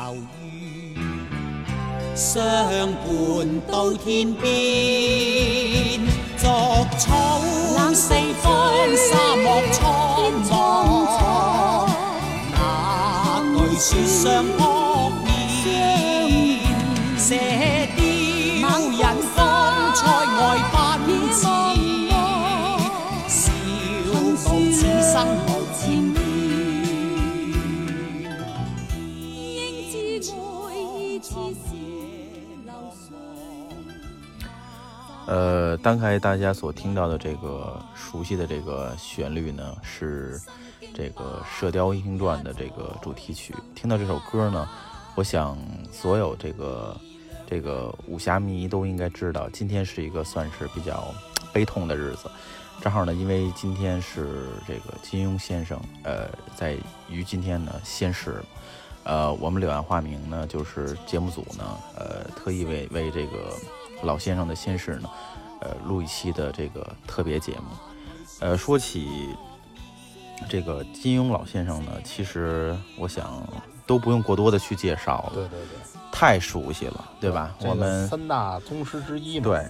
爱世事短寿于相伴到天边，逐草四方，沙漠苍茫，那惧说相刚才大家所听到的这个熟悉的这个旋律呢，是这个《射雕英雄传》的这个主题曲。听到这首歌呢，我想所有这个这个武侠迷都应该知道，今天是一个算是比较悲痛的日子。正好呢，因为今天是这个金庸先生，呃，在于今天呢仙逝。呃，我们柳暗花明呢，就是节目组呢，呃，特意为为这个老先生的仙逝呢，呃，录一期的这个特别节目。呃，说起这个金庸老先生呢，其实我想都不用过多的去介绍了，对对对，太熟悉了，对吧？这个我们三大宗师之一嘛。对，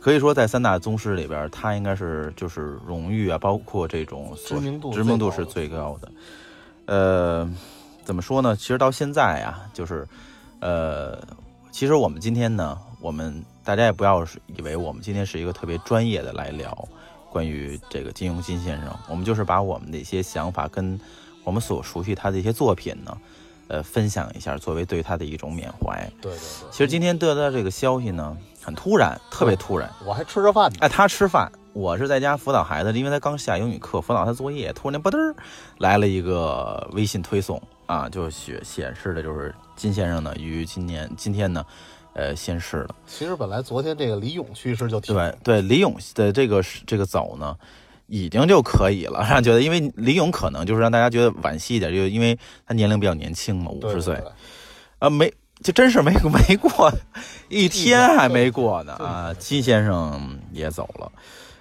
可以说在三大宗师里边，他应该是就是荣誉啊，包括这种知名度知名度是最最高的。呃，怎么说呢？其实到现在啊，就是呃，其实我们今天呢，我们大家也不要是以为我们今天是一个特别专业的来聊关于这个金庸金先生，我们就是把我们的一些想法跟我们所熟悉他的一些作品呢，呃，分享一下，作为对他的一种缅怀。对对对，其实今天得到这个消息呢，很突然，特别突然。我还吃着饭呢。哎，他吃饭，我是在家辅导孩子，因为他刚下英语课，辅导他作业，突然间吧嘚儿来了一个微信推送啊，就显显示的就是金先生呢于今年今天呢，呃，仙逝了。其实本来昨天这个李咏去世就挺对对，李咏的这个这个走呢，已经就可以了，让觉得，因为李咏可能就是让大家觉得惋惜一点，就因为他年龄比较年轻嘛，五十岁啊，没，就真是没没过 一天还没过呢啊，金先生也走了。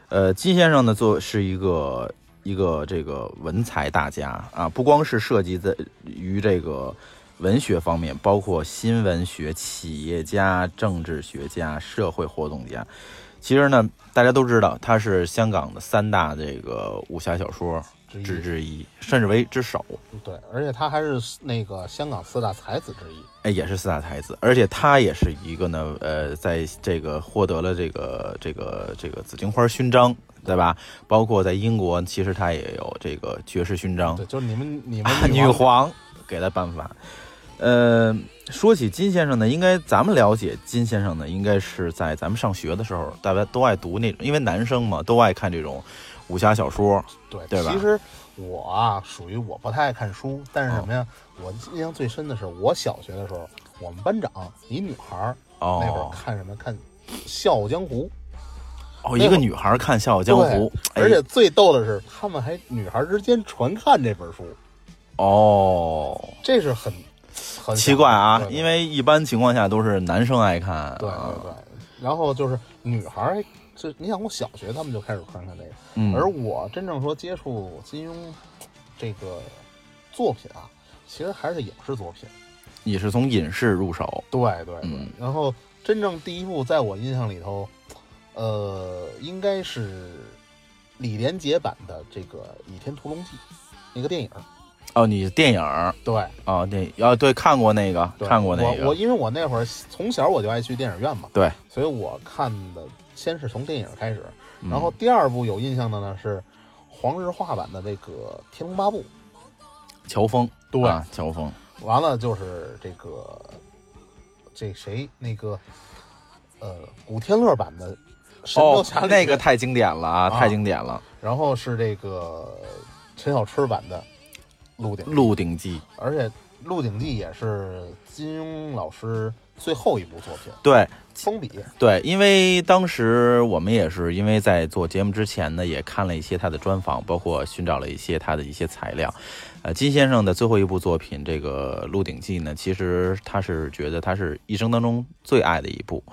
呃，金先生呢，做是一个一个这个文才大家啊，不光是涉及在于这个文学方面，包括新闻学、企业家、政治学家、社会活动家。其实呢，大家都知道他是香港的三大这个武侠小说之之之一，甚至为之首。对，而且他还是那个香港四大才子之一。哎，也是四大才子，而且他也是一个呢，呃，在这个获得了这个这个这个紫荆花勋章，对吧？包括在英国，其实他也有这个爵士勋章对，，就是你们你们啊女皇给他颁发。呃，说起金先生呢，应该咱们了解金先生呢，应该是在咱们上学的时候，大家都爱读那种，因为男生嘛，都爱看这种武侠小说。对对吧其实我啊，属于我不太爱看书，但是什么呀？我印象最深的是我小学的时候，我们班长一女孩儿，哦，那会儿看什么？看《笑傲江湖哦，一个女孩看《笑傲》江湖》，哎而且最逗的是，他们还女孩之间传看这本书，哦，这是很很奇怪啊，因为一般情况下都是男生爱看。对啊对对，然后就是女孩儿，这你想我小学他们就开始看看这个，嗯，而我真正说接触金庸这个作品啊，其实还是影视作品。你是从影视入手，对对对，嗯然后真正第一部在我印象里头，呃，应该是李连杰版的这个《倚天屠龙记》那个电影。哦，你电影儿。对，哦，电哦对，看过那个，看过那个，我我因为我那会儿从小我就爱去电影院嘛，对，所以我看的先是从电影开始，嗯然后第二部有印象的呢是黄日华版的这个《天龙八部。乔峰，对啊，乔峰，》，完了就是这个这谁那个呃古天乐版的《神雕哦侠，侣》那个太经典了啊，啊太经典了，然后是这个陈小春版的《鹿鼎《记》，鹿鼎记》而且《鹿鼎记》也是金庸老师最后一部作品，对封笔。对，因为当时我们也是因为在做节目之前呢，也看了一些他的专访，包括寻找了一些他的一些材料。呃，金先生的最后一部作品这个《鹿鼎记》呢，其实他是觉得他是一生当中最爱的一部。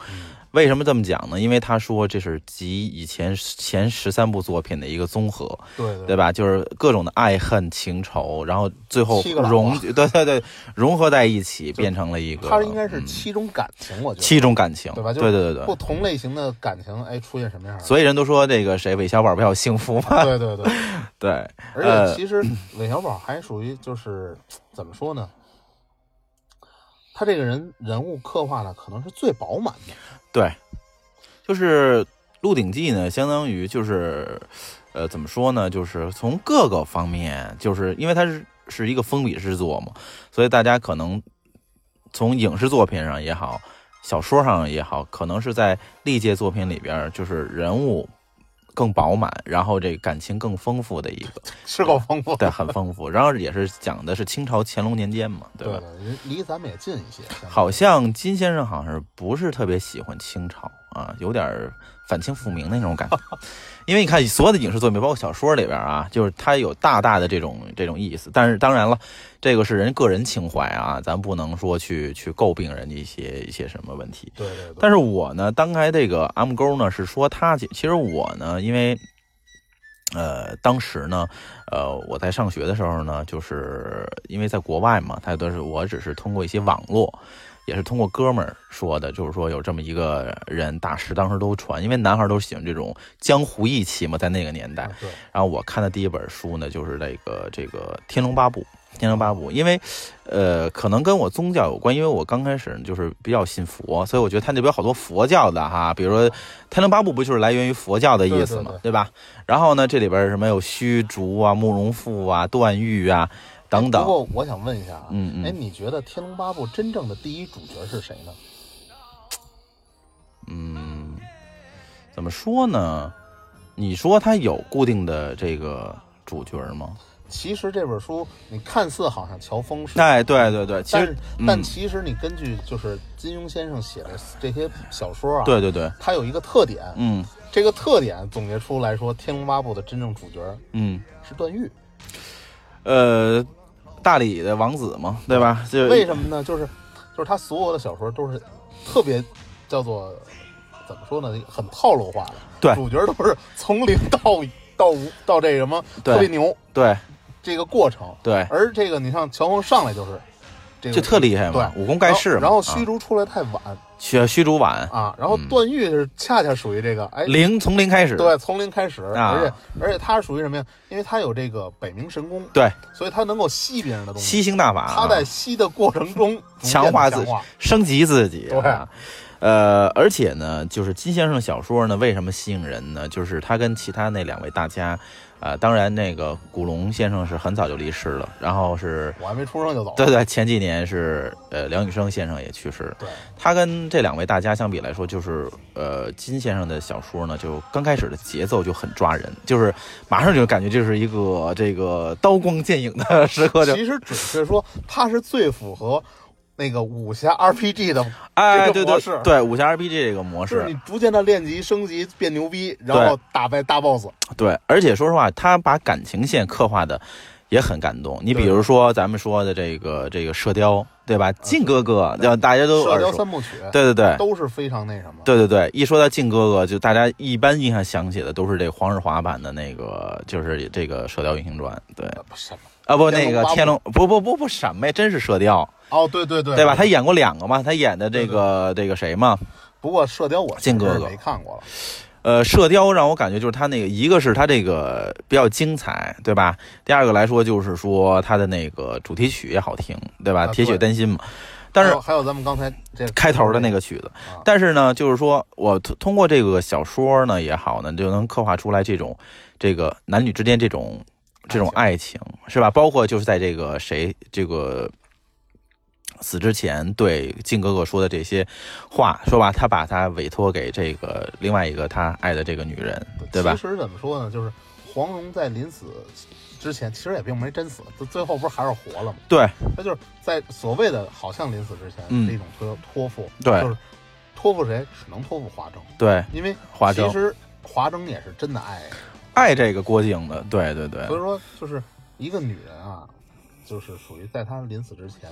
为什么这么讲呢？因为他说这是集以前前十三部作品的一个综合，对对对吧？就是各种的爱恨情仇，然后最后融，啊对对对，融合在一起，变成了一个。它应该是嗯七种感情，我觉得七种感情，对吧就对对对对。不同类型的感情，哎，出现什么样的？所以人都说这个谁韦小宝比较幸福嘛，对 对对，对，而呃且其实 韦小宝还属于就是怎么说呢？他这个人人物刻画的可能是最饱满的，对，就是《鹿鼎记》呢，相当于就是，呃，怎么说呢？就是从各个方面，就是因为它是是一个封笔之作嘛，所以大家可能从影视作品上也好，小说上也好，可能是在历届作品里边，就是人物更饱满，然后这个感情更丰富的一个，是够丰富对，很丰富。然后也是讲的是清朝乾隆年间嘛，对吧？离咱们也近一些。好像金先生好像是不是特别喜欢清朝啊，有点反清复明的那种感觉。因为你看所有的影视作品，包括小说里边啊，就是它有大大的这种这种意思。但是当然了，这个是人个人情怀啊，咱不能说去去诟病人家一些一些什么问题。对对对，但是我呢，当开这个 M 勾呢，是说他其其实我呢，因为呃，当时呢，呃，我在上学的时候呢，就是因为在国外嘛，他都是我只是通过一些网络，也是通过哥们儿说的，就是说有这么一个人大师，当时都传，因为男孩都喜欢这种江湖义气嘛，在那个年代然后我看的第一本书呢，就是这个这个《天龙八部》。《天龙八部》，因为，呃，可能跟我宗教有关，因为我刚开始就是比较信佛，所以我觉得他那边好多佛教的哈，比如说《天龙八部》不就是来源于佛教的意思嘛，对吧？然后呢，这里边什么有虚竹啊、慕容复啊、段誉啊等等不，过我想问一下啊，哎，嗯嗯你觉得《天龙八部》真正的第一主角是谁呢？嗯，怎么说呢？你说他有固定的这个主角吗？其实这本书你看似好像乔峰是，哎，对对对，其实但其实你根据就是金庸先生写的这些小说啊，对对对，它有一个特点，嗯这个特点总结出来说，《天龙八部》的真正主角嗯。是段誉。呃，大理的王子嘛，对吧？就为什么呢？就是就是他所有的小说都是特别叫做怎么说呢？很套路化的，对主角都是从零到 到无到这什么特别牛对这个过程。对，而这个你像乔峰上来就是这个就特厉害嘛，对武功盖世嘛。然后虚啊竹出来太晚虚虚竹晚，啊，然后嗯段誉是恰恰属于这个哎。零从零开始。对，从零开始，啊而且而且他属于什么呀？因为他有这个北冥神功，对，所以他能够吸别人的东西。吸星大法，他在吸的过程中 强化自己升级自己。对啊呃，而且呢，就是金先生小说呢，为什么吸引人呢？就是他跟其他那两位大家，啊，当然那个古龙先生是很早就离世了，然后是。我还没出生就走了。对对，前几年是呃梁羽生先生也去世了，对他跟这两位大家相比来说，就是呃金先生的小说呢，就刚开始的节奏就很抓人，就是马上就感觉就是一个这个刀光剑影的时刻就，其实准确说，他是最符合那个武侠 RPG 的，哎，这对对对，武侠 RPG 这个模式是你，逐渐的练级升级变牛逼，然后打败大 boss。对，而且说实话，他把感情线刻画的也很感动。你比如说咱们说的这个这个射雕，对吧？靖哥哥，对吧？大家都射，雕三部曲，对对对。都是非常那什么。对对对，一说到靖哥哥，就大家一般印象想起的都是这黄日华版的那个，就是这个《射雕英雄传》。对？啊，不，那个天龙，不不不不，什么呀？真是射雕，哦，对对对，对吧？他演过两个嘛，他演的这个这个谁嘛？不过射雕我靖哥哥没看过了。呃，射雕让我感觉就是他那个，一个是他这个比较精彩，对吧？第二个来说就是说他的那个主题曲也好听，对吧？啊铁血丹心嘛。但是还有咱们刚才这开头的那个曲子啊，但是呢，就是说我通通过这个小说呢也好呢，就能刻画出来这种这个男女之间这种这种爱情，是吧？包括就是在这个谁这个死之前对靖哥哥说的这些话，说吧，他把他委托给这个另外一个他爱的这个女人，对吧？其？实怎么说呢，就是黄蓉在临死之前，其实也并没真死，最最后不是还是活了吗？对。他就是在所谓的好像临死之前嗯。是一种托托付，对。就是托付谁，只能托付华筝，对，因为华筝其实华筝也是真的爱，爱这个郭靖的，对对对。所以说就是一个女人啊，就是属于在他临死之前，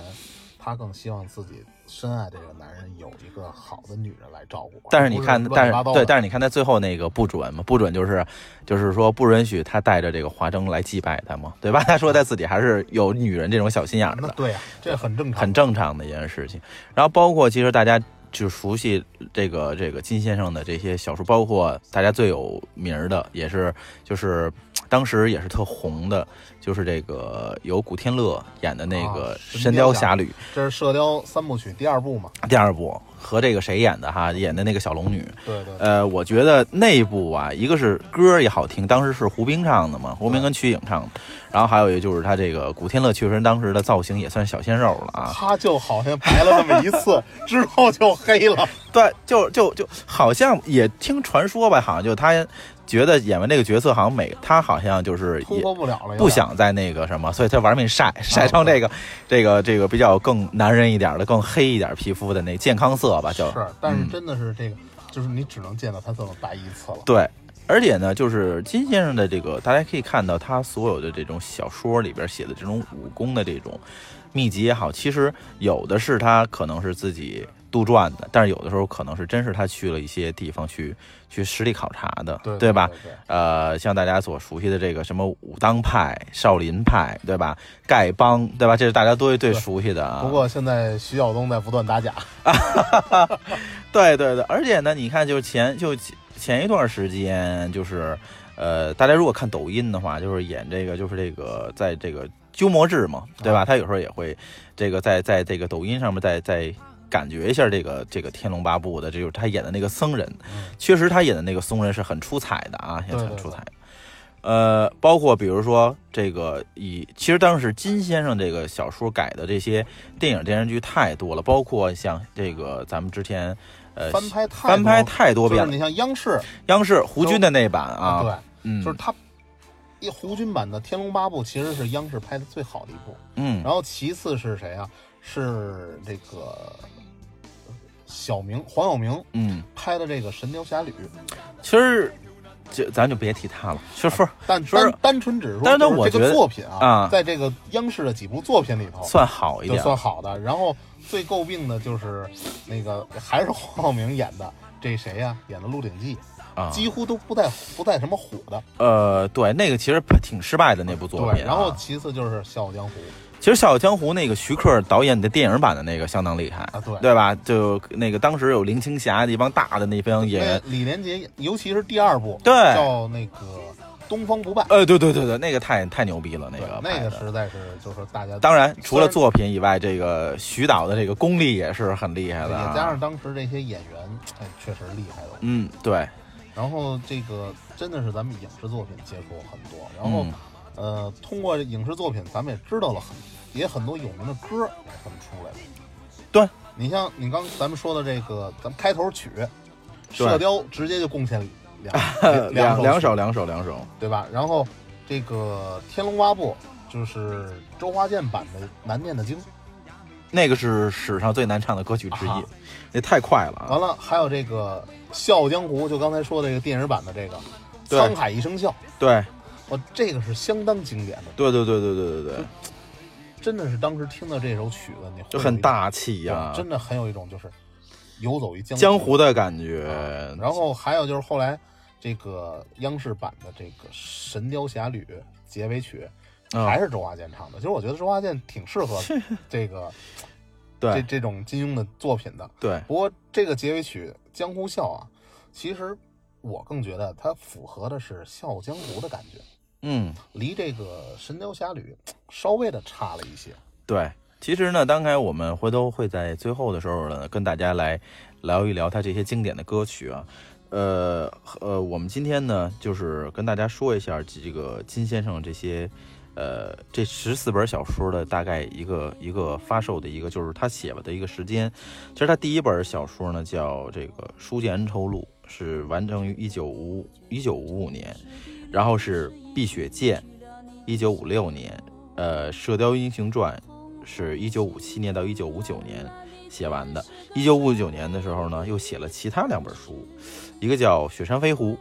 他更希望自己深爱这个男人有一个好的女人来照顾。但是你看但是对，但是你看他最后那个不准嘛，不准就是就是说不允许他带着这个华筝来祭拜他嘛，对吧？他说他自己还是有女人这种小心眼儿的，那对呀、这很正常，很正常的一件事情。然后包括其实大家就熟悉这个这个金先生的这些小说，包括大家最有名儿的也是就是当时也是特红的，就是这个由古天乐演的那个啊《神雕侠侣》这是《射雕三部曲》第二部嘛？第二部和这个谁演的哈，演的那个小龙女。对对，呃，我觉得那部啊，一个是歌也好听，当时是胡兵唱的嘛，胡兵跟瞿颖唱的，然后还有一个就是他这个古天乐确实当时的造型也算小鲜肉了啊，他就好像白了那么一次，之后就黑了。对，就就就好像也听传说吧，好像就他觉得演完这个角色，好像每他好像就是突也破不了了，不想再那个什么，所以他玩命晒晒成这个这个这个比较更男人一点的、更黑一点皮肤的那健康色吧，就是，但是嗯。真的是这个，就是你只能见到他这么白一次了。对，而且呢，就是金先生的这个，大家可以看到他所有的这种小说里边写的这种武功的这种秘籍也好，其实有的是他可能是自己杜撰的，但是有的时候可能是真是他去了一些地方去去实地考察的，对吧？对对呃，像大家所熟悉的这个什么武当派、少林派，对吧？丐帮，对吧？这是大家都最熟悉的啊。不过现在徐晓东在不断打假，对对对，而且呢，你看，就前就前前一段时间，就是呃，大家如果看抖音的话，就是演这个，就是这个，在这个鸠摩智嘛，对吧？他有时候也会这个在在这个抖音上面再再感觉一下这个这个《天龙八部》的，这就是他演的那个僧人，确实他演的那个僧人是很出彩的啊，也很出彩。呃，包括比如说这个以，其实当时金先生这个小说改的这些电影电视剧太多了，包括像这个咱们之前呃翻拍太翻拍太多遍了，就是你像央视央视胡军的那版啊，对，嗯，就是他一胡军版的《天龙八部》其实是央视拍的最好的一部，嗯。然后其次是谁啊？是这个小明黄晓明嗯，拍的这个《神雕侠侣》，其实就咱就别提他了，其实不是但说是单单纯只是说，但是就是这个我觉得作品啊，啊在这个央视的几部作品里头算好一就点，算好的。然后最诟病的就是那个还是黄晓明演的这谁呀、演的《鹿鼎记》啊，几乎都不带不带什么火的。呃，对，那个其实挺失败的那部作，品啊。然后其次就是《笑傲江湖》其实《笑傲江湖》那个徐克导演的电影版的那个相当厉害，啊，对。对吧？就那个当时有林青霞那帮大的那帮演员，李连杰，尤其是第二部，对叫那个《东方不败》，呃，对对对对，那个太太牛逼了，那个那个实在是就是大家当然，除了作品以外，这个徐导的这个功力也是很厉害的也啊。加上当时这些演员，哎，确实厉害的。嗯，对，然后这个真的是咱们影视作品接触很多，然后、嗯呃，通过影视作品，咱们也知道了很也很多有名的歌也这么出来的。对，你像你刚咱们说的这个，咱们开头曲《射雕》直接就贡献两 两两首首两首两首，对吧？然后这个《天龙八部》就是周华健版的《难念的经》，那个是史上最难唱的歌曲之一啊，那太快了啊！完了还有这个《笑傲江湖》，就刚才说的这个电影版的这个《沧海一声笑》，对哇，这个是相当经典的。对对对对对对对，真的是当时听到这首曲子，你就很大气呀、对真的很有一种就是游走于江江湖的感觉。然后还有就是后来这个央视版的这个《神雕侠侣》结尾曲，嗯还是周华健唱的。其实我觉得周华健挺适合 这个这对这种金庸的作品的。对，不过这个结尾曲《江湖笑》啊，其实我更觉得它符合的是《笑傲江湖》的感觉，嗯，离这个《神雕侠侣》稍微的差了一些。对。其实呢，刚才我们回头会在最后的时候呢，跟大家来聊一聊他这些经典的歌曲啊。呃呃，我们今天呢，就是跟大家说一下这个金先生这些，呃，这十四本小说的大概一个一个发售的一个，就是他写的一个时间。其实他第一本小说呢叫这个《书剑恩仇录》，是完成于一九五一九五五年，然后是《碧血剑》，一九五六年，呃，《射雕英雄传》是一九五七年到一九五九年写完的。一九五九年的时候呢，又写了其他两本书，一个叫《雪山飞狐》，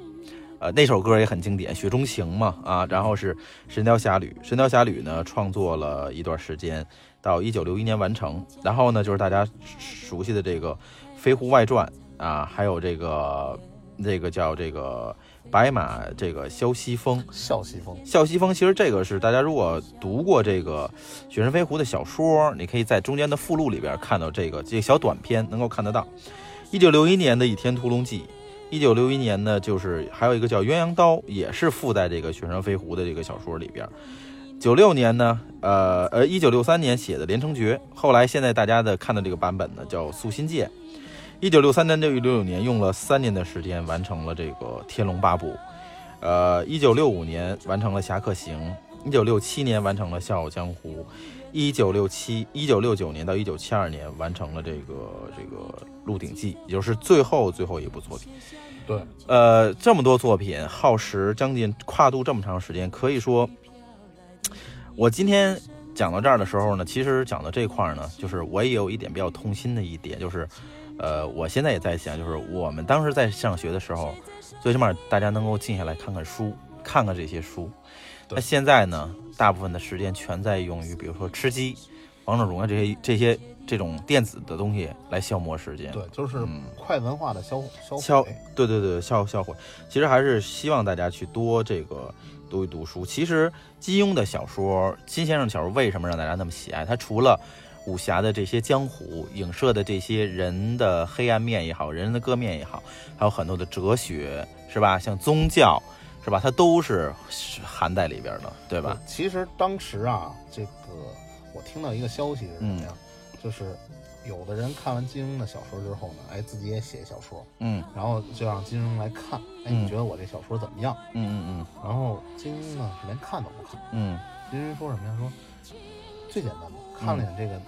呃，那首歌也很经典，《雪中情》嘛，啊，然后是《神雕侠侣》，《神雕侠侣》呢创作了一段时间，到一九六一年完成。然后呢，就是大家熟悉的这个《飞狐外传》啊，还有这个这个叫这个白马这个萧西风，萧西风，萧西风，其实这个是大家如果读过这个《雪山飞狐》的小说，你可以在中间的附录里边看到这个这个小短片，能够看得到。一九六一年的《倚天屠龙记》。一九六一年呢，就是还有一个叫《鸳鸯刀》，也是附在这个《雪山飞狐》的这个小说里边。九六年呢，呃呃，一九六三年写的《连城诀》，后来现在大家的看的这个版本呢叫《素心剑》。一九六三年到一九六九年用了三年的时间完成了这个《天龙八部》，呃，一九六五年完成了《侠客行》，一九六七年完成了《笑傲江湖》，一九六七一九六九年到一九七二年完成了这个这个《鹿鼎记》，也就是最后最后一部作品。对，呃，这么多作品，耗时将近跨度这么长时间，可以说，我今天讲到这儿的时候呢，其实讲到这块儿呢，就是我也有一点比较痛心的一点，就是，呃，我现在也在想，就是我们当时在上学的时候，最起码大家能够静下来看看书，看看这些书。那现在呢，大部分的时间全在用于，比如说吃鸡、王者荣耀这些这些。这种电子的东西来消磨时间，对，就是快文化的消消消，对对对，消消毁。其实还是希望大家去多这个读一读书。其实金庸的小说，金先生的小说为什么让大家那么喜爱？他除了武侠的这些江湖影射的这些人的黑暗面也好，人的各面也好，还有很多的哲学，是吧？像宗教，是吧？它都是含在里边的，对吧？其实当时啊，这个我听到一个消息是什么呀？就是有的人看完金庸的小说之后呢，哎，自己也写小说，嗯，然后就让金庸来看，哎，你觉得我这小说怎么样？嗯嗯嗯。然后金庸呢，连看都不看，嗯。金庸说什么呀？说最简单的，看了眼这个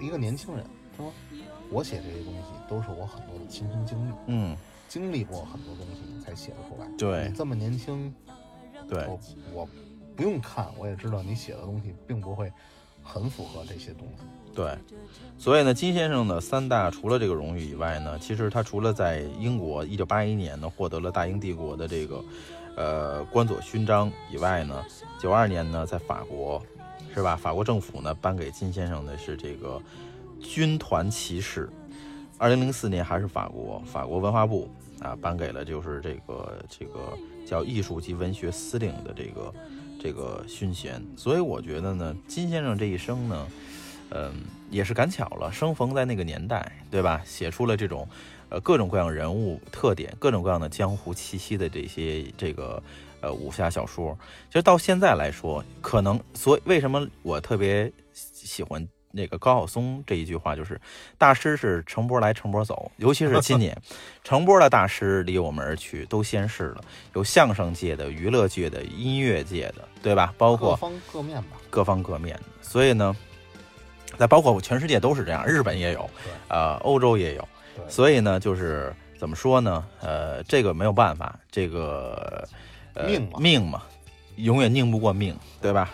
一个年轻人，说我写这些东西都是我很多的亲身经历，嗯，经历过很多东西才写得出来。对，你这么年轻，对，我我不用看，我也知道你写的东西并不会很符合这些东西。对，所以呢，金先生的三大除了这个荣誉以外呢，其实他除了在英国一九八一年呢获得了大英帝国的这个呃官佐勋章以外呢，九二年呢在法国是吧？法国政府呢颁给金先生的是这个军团骑士。二零零四年还是法国法国文化部啊颁给了就是这个这个叫艺术及文学司令的这个这个勋衔。所以我觉得呢，金先生这一生呢。嗯，也是赶巧了，生逢在那个年代，对吧？写出了这种，呃，各种各样人物特点、各种各样的江湖气息的这些这个，呃，武侠小说。其实到现在来说，可能所以为什么我特别喜欢那个高晓松这一句话，就是大师是乘波来乘波走，尤其是今年，乘波的大师离我们而去，都仙逝了。有相声界的、娱乐界的、音乐界的，对吧？包括各方各面吧，各方各面。所以呢。在包括全世界都是这样，日本也有，呃，欧洲也有，所以呢，就是怎么说呢？呃，这个没有办法，这个命嘛，命嘛，永远拧不过命，对吧？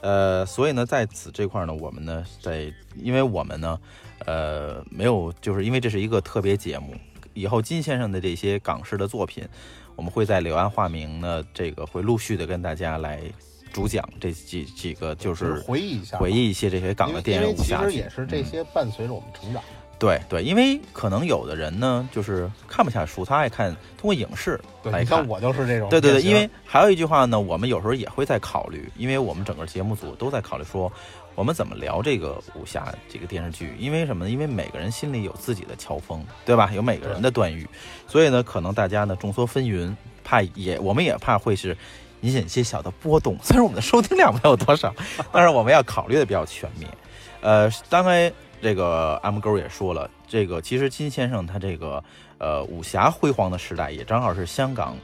呃，所以呢，在此这块呢，我们呢，在因为我们呢，呃，没有，就是因为这是一个特别节目，以后金先生的这些港式的作品，我们会在柳暗花明呢，这个会陆续的跟大家来。主讲这几几个就是回忆一下，回忆一些这些港的电影武侠其实也是这些伴随着我们成长。对对，因为可能有的人呢，就是看不下书，他爱看通过影视来看。我就是这种。对对对，因为还有一句话呢，我们有时候也会在考虑，因为我们整个节目组都在考虑说，我们怎么聊这个武侠这个电视剧？因为什么呢？因为每个人心里有自己的乔峰，对吧？有每个人的段誉，所以呢，可能大家呢众说纷纭，怕也我们也怕会是。引起一些小的波动，虽然我们的收听量没有多少，但是我们要考虑的比较全面。呃，刚才这个 M 勾也说了，这个其实金先生他这个呃武侠辉煌的时代，也正好是香港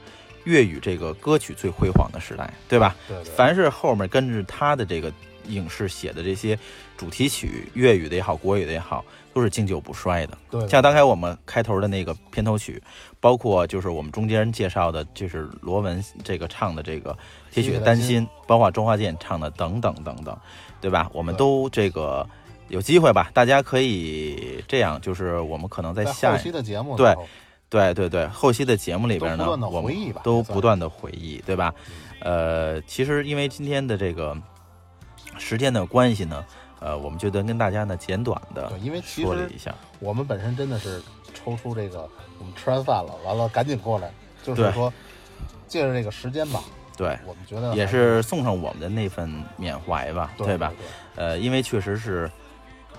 粤语这个歌曲最辉煌的时代，对吧？对对。凡是后面跟着他的这个影视写的这些主题曲，粤语的也好，国语的也好。都是经久不衰的，对，像刚才我们开头的那个片头曲，包括就是我们中间介绍的，就是罗文这个唱的这个《铁血丹心》，包括周华健唱的等等等等，对吧？我们都这个有机会吧，大家可以这样，就是我们可能在下期的节目对，对对对，后期的节目里边呢，都不断地我们都不断的回忆，对吧？呃，其实因为今天的这个时间的关系呢，呃，我们觉得跟大家呢简短的对，因为说了一下，我们本身真的是抽出这个，我们吃完饭了，完了赶紧过来，就是说借着这个时间吧，对，我们觉得也是送上我们的那份缅怀吧，对吧？对。呃，因为确实是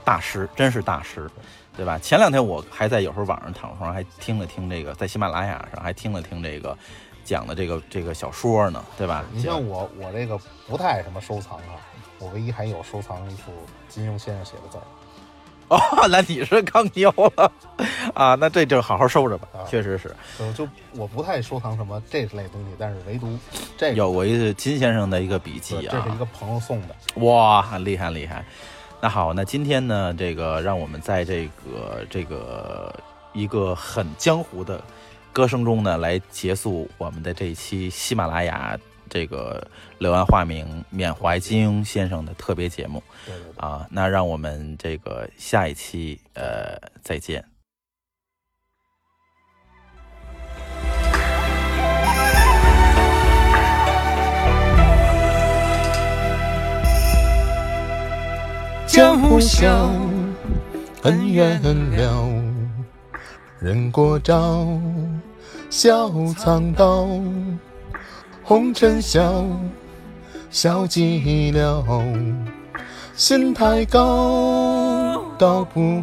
大师，真是大师，对吧？前两天我还在有时候网上躺床上还听了听这个，在喜马拉雅上还听了听这个讲的这个这个小说呢，对吧？你像我，我这个不太爱什么收藏啊，我唯一还有收藏一幅金庸先生写的字儿。哦，那你是更牛了 啊！那这就好好收着吧，啊确实是就就我不太收藏什么这类东西，但是唯独这个有过一个金先生的一个笔记啊这是一个，朋友送的，哇，厉害厉害！那好，那今天呢，这个让我们在这个这个一个很江湖的歌声中呢，来结束我们的这一期喜马拉雅这个柳暗花明缅怀金庸先生的特别节目对对对，啊。那让我们这个下一期呃再见。江湖笑，恩怨了，人过招，笑藏刀，红尘笑，笑寂寥，心太高，到不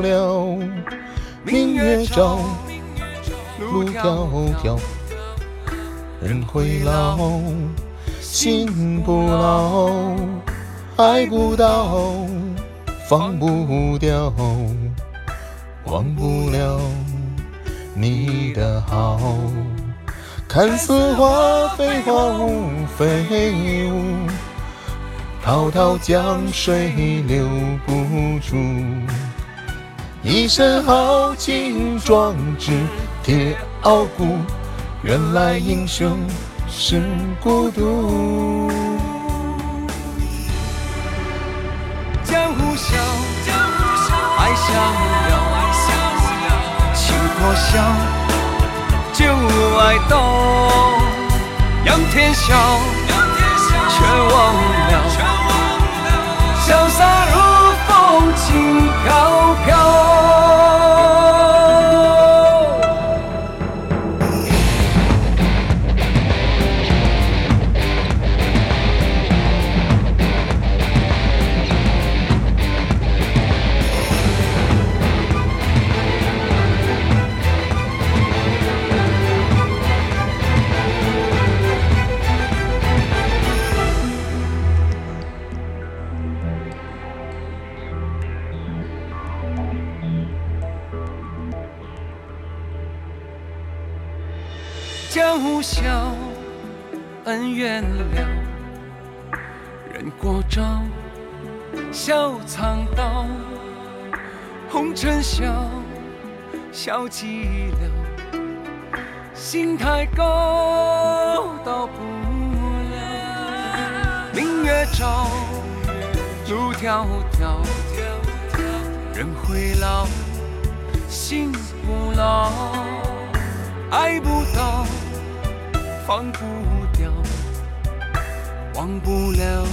了，明月照，路迢迢，人会老，心不老。爱不到，放不掉，忘不了你的好。看似花非花雾非雾，滔滔江水留不住。一身豪情壮志铁傲骨，原来英雄是孤独。江湖笑，爱逍遥，情破晓，旧爱到，仰天笑，却忘了，江湖笑，恩怨了，人过招，笑藏刀，红尘笑，笑寂寥，心太高，到不了，明月照，路迢迢，人会老，心不老。爱不到，放不掉，忘不了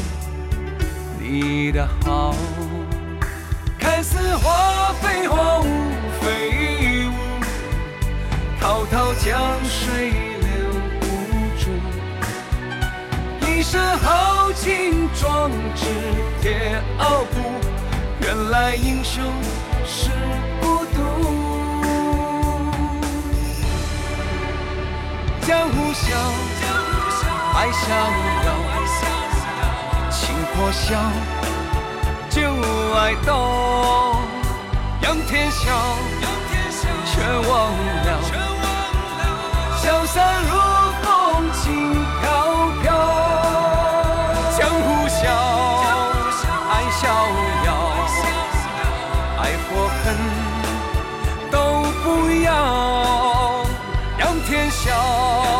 你的好。看似花非花雾非雾，滔滔江水留不住。一身豪情壮志铁傲骨，原来英雄是江湖笑，爱逍遥，情破晓，旧爱动，仰天笑，却忘了，潇洒如笑。